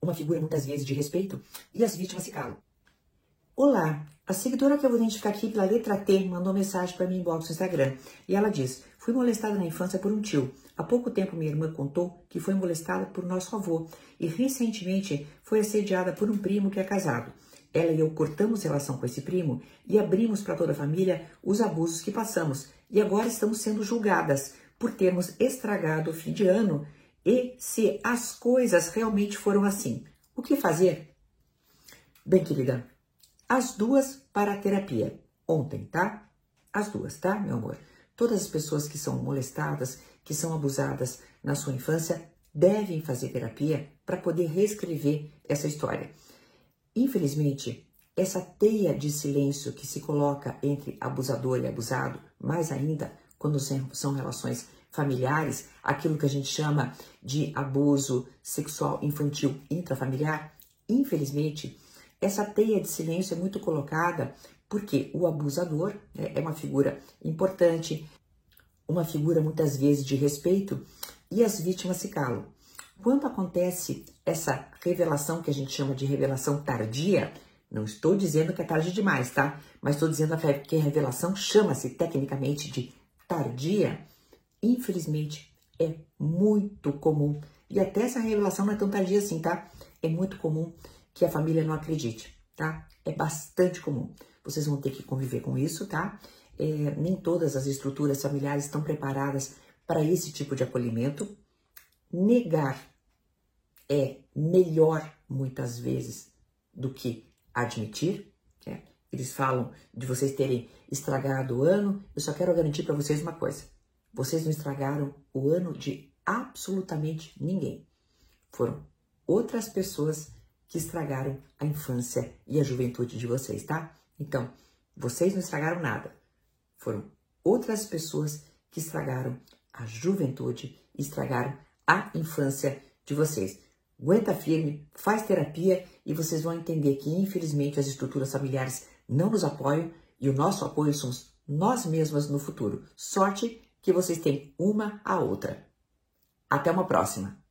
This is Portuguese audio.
uma figura muitas vezes de respeito e as vítimas se calam. Olá, a seguidora que eu vou identificar aqui pela letra T mandou mensagem para mim inbox no Instagram e ela diz: Fui molestada na infância por um tio. Há pouco tempo minha irmã contou que foi molestada por nosso avô e recentemente foi assediada por um primo que é casado. Ela e eu cortamos relação com esse primo e abrimos para toda a família os abusos que passamos e agora estamos sendo julgadas por termos estragado o fim de ano e se as coisas realmente foram assim. O que fazer? Bem, querida, as duas para a terapia. Ontem, tá? As duas, tá, meu amor? Todas as pessoas que são molestadas, que são abusadas na sua infância, devem fazer terapia para poder reescrever essa história. Infelizmente, essa teia de silêncio que se coloca entre abusador e abusado, mais ainda quando são relações familiares, aquilo que a gente chama de abuso sexual infantil intrafamiliar, infelizmente, essa teia de silêncio é muito colocada porque o abusador né, é uma figura importante, uma figura muitas vezes de respeito e as vítimas se calam. Quando acontece essa revelação que a gente chama de revelação tardia, não estou dizendo que é tarde demais, tá? Mas estou dizendo que a revelação chama-se tecnicamente de tardia. Infelizmente, é muito comum. E até essa revelação não é tão tardia assim, tá? É muito comum que a família não acredite, tá? É bastante comum. Vocês vão ter que conviver com isso, tá? É, nem todas as estruturas familiares estão preparadas para esse tipo de acolhimento. Negar é melhor, muitas vezes, do que admitir. Né? Eles falam de vocês terem estragado o ano. Eu só quero garantir para vocês uma coisa: vocês não estragaram o ano de absolutamente ninguém. Foram outras pessoas que estragaram a infância e a juventude de vocês, tá? Então, vocês não estragaram nada. Foram outras pessoas que estragaram a juventude estragaram a infância de vocês. Aguenta firme, faz terapia e vocês vão entender que, infelizmente, as estruturas familiares não nos apoiam e o nosso apoio somos nós mesmas no futuro. Sorte que vocês têm uma a outra. Até uma próxima!